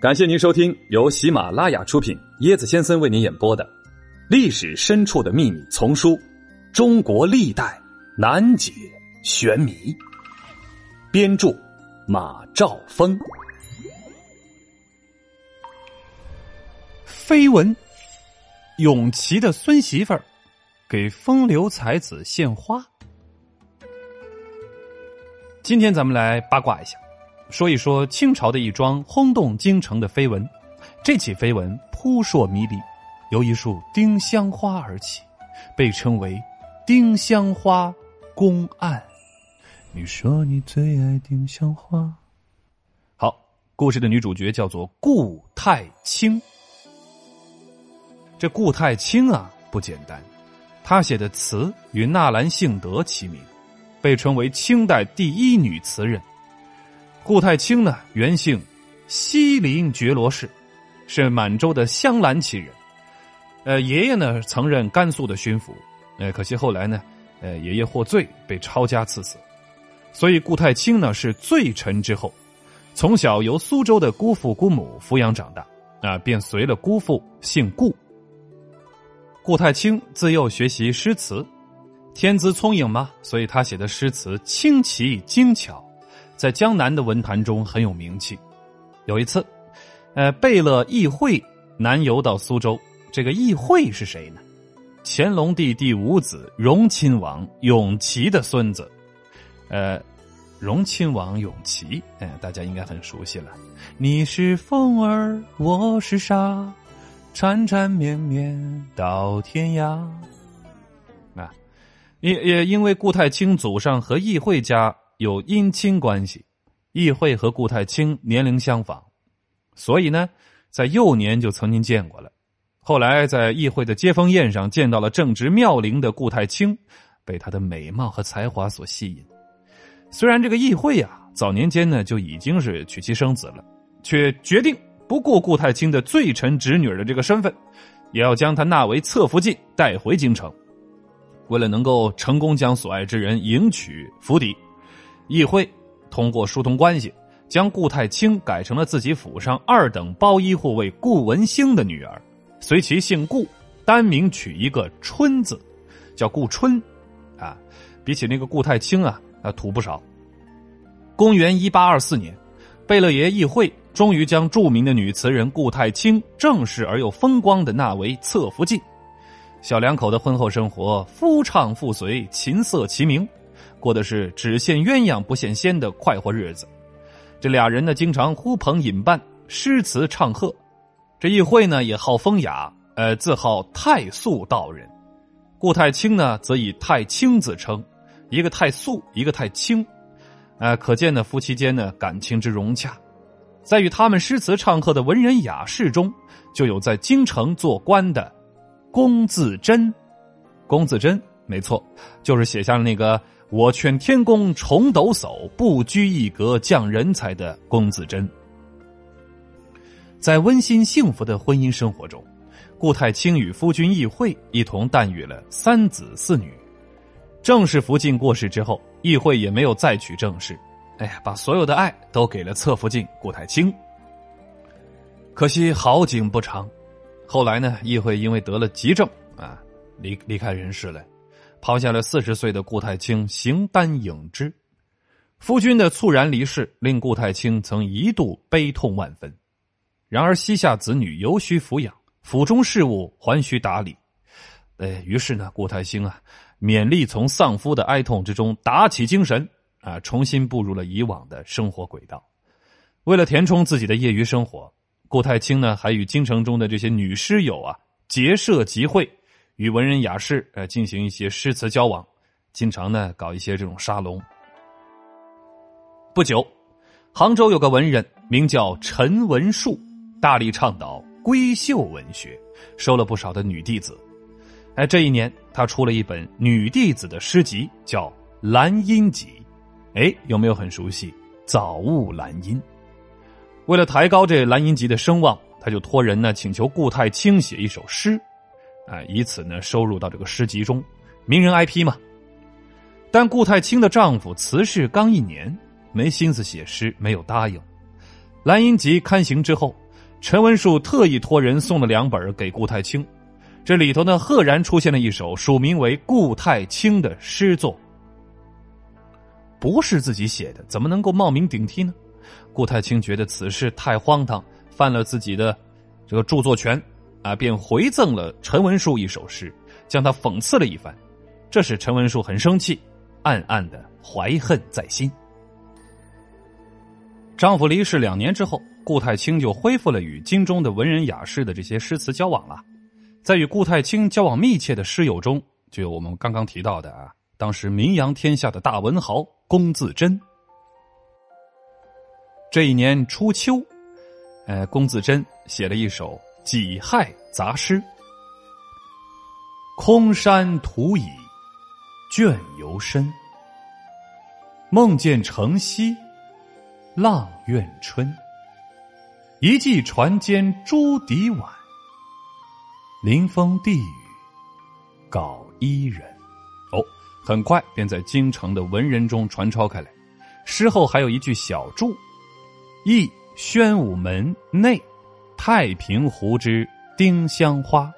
感谢您收听由喜马拉雅出品、椰子先生为您演播的《历史深处的秘密》丛书《中国历代难解玄谜》，编著马兆峰。绯闻：永琪的孙媳妇儿给风流才子献花。今天咱们来八卦一下。说一说清朝的一桩轰动京城的绯闻，这起绯闻扑朔迷离，由一束丁香花而起，被称为“丁香花公案”。你说你最爱丁香花。好，故事的女主角叫做顾太清。这顾太清啊不简单，她写的词与纳兰性德齐名，被称为清代第一女词人。顾太清呢，原姓西林觉罗氏，是满洲的镶蓝旗人。呃，爷爷呢曾任甘肃的巡抚，呃，可惜后来呢，呃，爷爷获罪被抄家赐死，所以顾太清呢是罪臣之后，从小由苏州的姑父姑母抚养长大，啊，便随了姑父姓顾。顾太清自幼学习诗词，天资聪颖嘛，所以他写的诗词清奇精巧。在江南的文坛中很有名气。有一次，呃，贝勒议会南游到苏州。这个议会是谁呢？乾隆帝第五子荣亲王永琪的孙子。呃，荣亲王永琪，哎，大家应该很熟悉了。你是风儿，我是沙，缠缠绵绵到天涯。啊，也也因为顾太清祖上和议会家。有姻亲关系，议会和顾太清年龄相仿，所以呢，在幼年就曾经见过了。后来在议会的接风宴上见到了正值妙龄的顾太清，被他的美貌和才华所吸引。虽然这个议会啊早年间呢就已经是娶妻生子了，却决定不顾顾太清的罪臣侄女的这个身份，也要将她纳为侧福晋带回京城。为了能够成功将所爱之人迎娶府邸。议会通过疏通关系，将顾太清改成了自己府上二等包衣护卫顾文兴的女儿，随其姓顾，单名取一个春字，叫顾春，啊，比起那个顾太清啊，啊土不少。公元一八二四年，贝勒爷议会终于将著名的女词人顾太清正式而又风光的纳为侧福晋，小两口的婚后生活，夫唱妇随，琴瑟齐鸣。过的是只羡鸳鸯不羡仙的快活日子，这俩人呢，经常呼朋引伴，诗词唱和。这议会呢，也好风雅，呃，自号太素道人。顾太清呢，则以太清自称，一个太素，一个太清，呃，可见呢，夫妻间呢，感情之融洽。在与他们诗词唱和的文人雅士中，就有在京城做官的龚自珍。龚自珍，没错，就是写下了那个。我劝天公重抖擞，不拘一格降人才的龚自珍，在温馨幸福的婚姻生活中，顾太清与夫君议会一同诞育了三子四女。正式福晋过世之后，议会也没有再娶正室，哎呀，把所有的爱都给了侧福晋顾太清。可惜好景不长，后来呢，议会因为得了急症啊，离离开人世了。抛下了四十岁的顾太清，形单影只。夫君的猝然离世，令顾太清曾一度悲痛万分。然而膝下子女犹需抚养，府中事务还需打理。哎，于是呢，顾太清啊，勉力从丧夫的哀痛之中打起精神啊，重新步入了以往的生活轨道。为了填充自己的业余生活，顾太清呢，还与京城中的这些女诗友啊结社集会。与文人雅士呃进行一些诗词交往，经常呢搞一些这种沙龙。不久，杭州有个文人名叫陈文树，大力倡导闺秀文学，收了不少的女弟子。哎，这一年他出了一本女弟子的诗集，叫《兰音集》。哎，有没有很熟悉？早悟兰音。为了抬高这《兰音集》的声望，他就托人呢请求顾太清写一首诗。啊，以此呢收入到这个诗集中，名人 IP 嘛。但顾太清的丈夫辞世刚一年，没心思写诗，没有答应。兰英集刊行之后，陈文树特意托人送了两本给顾太清，这里头呢，赫然出现了一首署名为顾太清的诗作。不是自己写的，怎么能够冒名顶替呢？顾太清觉得此事太荒唐，犯了自己的这个著作权，啊，便回赠了陈文树一首诗，将他讽刺了一番。这使陈文树很生气，暗暗的怀恨在心。丈夫离世两年之后，顾太清就恢复了与京中的文人雅士的这些诗词交往了。在与顾太清交往密切的诗友中，就有我们刚刚提到的啊，当时名扬天下的大文豪龚自珍。这一年初秋，呃，龚自珍写了一首《己亥杂诗》：“空山土已。”倦犹深，梦见城西阆苑春。一骑船间朱笛晚，临风递雨稿伊人。哦，很快便在京城的文人中传抄开来。诗后还有一句小注：“忆宣武门内太平湖之丁香花。”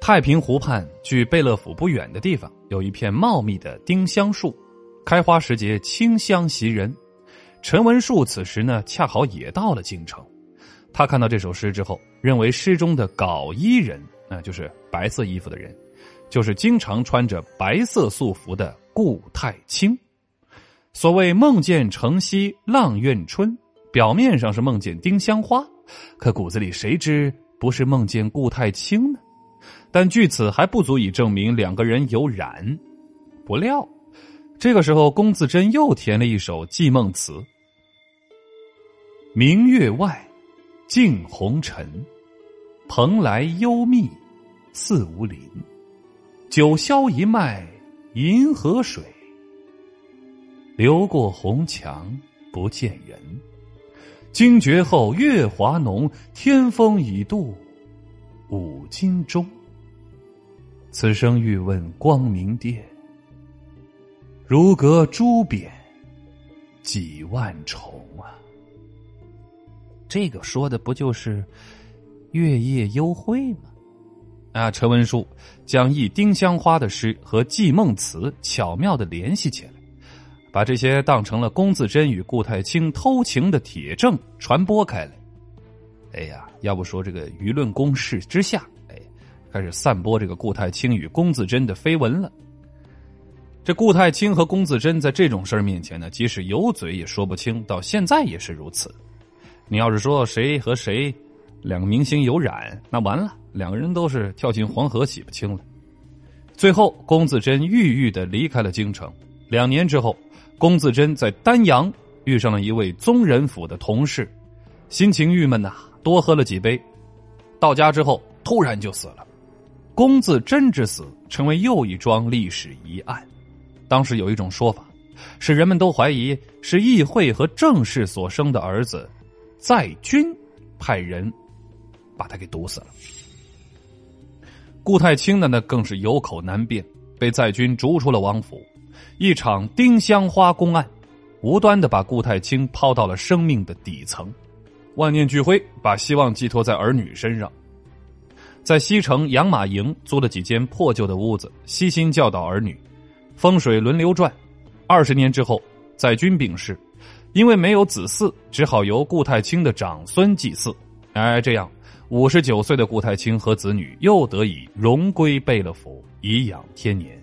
太平湖畔，距贝勒府不远的地方，有一片茂密的丁香树，开花时节清香袭人。陈文树此时呢，恰好也到了京城。他看到这首诗之后，认为诗中的稿衣人，那就是白色衣服的人，就是经常穿着白色素服的顾太清。所谓梦见城西浪苑春，表面上是梦见丁香花，可骨子里谁知不是梦见顾太清呢？但据此还不足以证明两个人有染。不料，这个时候龚自珍又填了一首寄梦词：“明月外，镜红尘，蓬莱幽密，似无林。九霄一脉，银河水，流过红墙不见人。惊觉后，月华浓，天风已度，五更钟。”此生欲问光明殿，如隔朱贬几万重啊！这个说的不就是月夜幽会吗？啊，陈文书将忆丁香花的诗和寄梦词巧妙的联系起来，把这些当成了龚自珍与顾太清偷情的铁证传播开来。哎呀，要不说这个舆论攻势之下。哎开始散播这个顾太清与龚自珍的绯闻了。这顾太清和龚自珍在这种事儿面前呢，即使有嘴也说不清，到现在也是如此。你要是说谁和谁两个明星有染，那完了，两个人都是跳进黄河洗不清了。最后，龚自珍郁郁的离开了京城。两年之后，龚自珍在丹阳遇上了一位宗人府的同事，心情郁闷呐，多喝了几杯，到家之后突然就死了。龚自珍之死成为又一桩历史疑案。当时有一种说法，是人们都怀疑是议会和郑氏所生的儿子在军派人把他给毒死了。顾太清的呢，更是有口难辩，被在军逐出了王府。一场丁香花公案，无端的把顾太清抛到了生命的底层，万念俱灰，把希望寄托在儿女身上。在西城养马营租了几间破旧的屋子，悉心教导儿女，风水轮流转。二十年之后，在军病逝，因为没有子嗣，只好由顾太清的长孙祭祀。哎，这样五十九岁的顾太清和子女又得以荣归贝勒府，颐养天年。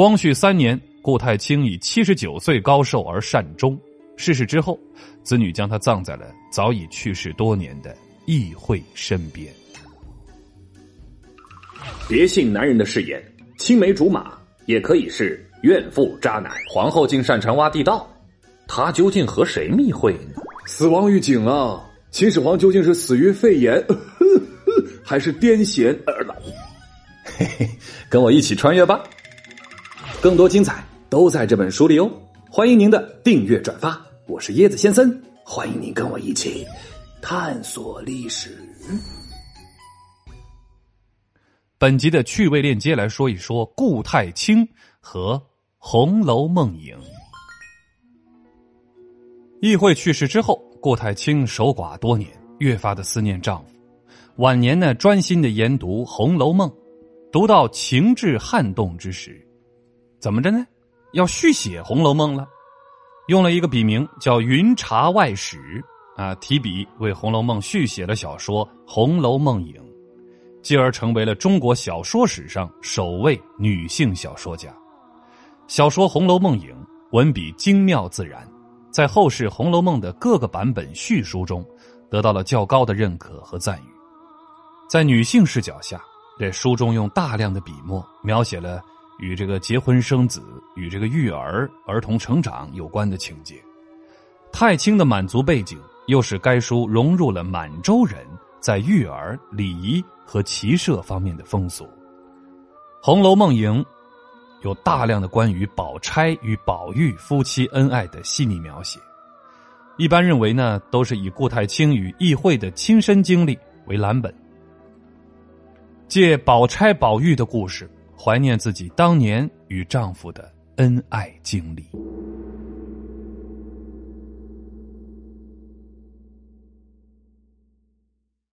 光绪三年，顾太清以七十九岁高寿而善终。逝世之后，子女将他葬在了早已去世多年的议会身边。别信男人的誓言，青梅竹马也可以是怨妇渣男。皇后竟擅长挖地道，她究竟和谁密会呢？死亡预警啊！秦始皇究竟是死于肺炎，还是癫痫？嘿嘿，跟我一起穿越吧！更多精彩都在这本书里哦！欢迎您的订阅转发，我是椰子先生，欢迎您跟我一起探索历史。本集的趣味链接来说一说顾太清和《红楼梦》影。议会去世之后，顾太清守寡多年，越发的思念丈夫。晚年呢，专心的研读《红楼梦》，读到情志撼动之时，怎么着呢？要续写《红楼梦》了，用了一个笔名叫“云茶外史”啊，提笔为《红楼梦》续写了小说《红楼梦影》，继而成为了中国小说史上首位女性小说家。小说《红楼梦影》文笔精妙自然，在后世《红楼梦》的各个版本续书中得到了较高的认可和赞誉。在女性视角下，这书中用大量的笔墨描写了。与这个结婚生子、与这个育儿、儿童成长有关的情节，太清的满族背景又使该书融入了满洲人在育儿、礼仪和骑射方面的风俗。《红楼梦营》有大量的关于宝钗与宝玉夫妻恩爱的细腻描写，一般认为呢，都是以顾太清与议会的亲身经历为蓝本，借宝钗、宝玉的故事。怀念自己当年与丈夫的恩爱经历。